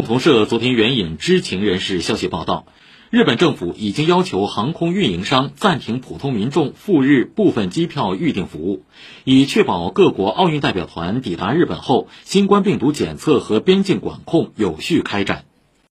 共同社昨天援引知情人士消息报道，日本政府已经要求航空运营商暂停普通民众赴日部分机票预订服务，以确保各国奥运代表团抵达日本后，新冠病毒检测和边境管控有序开展。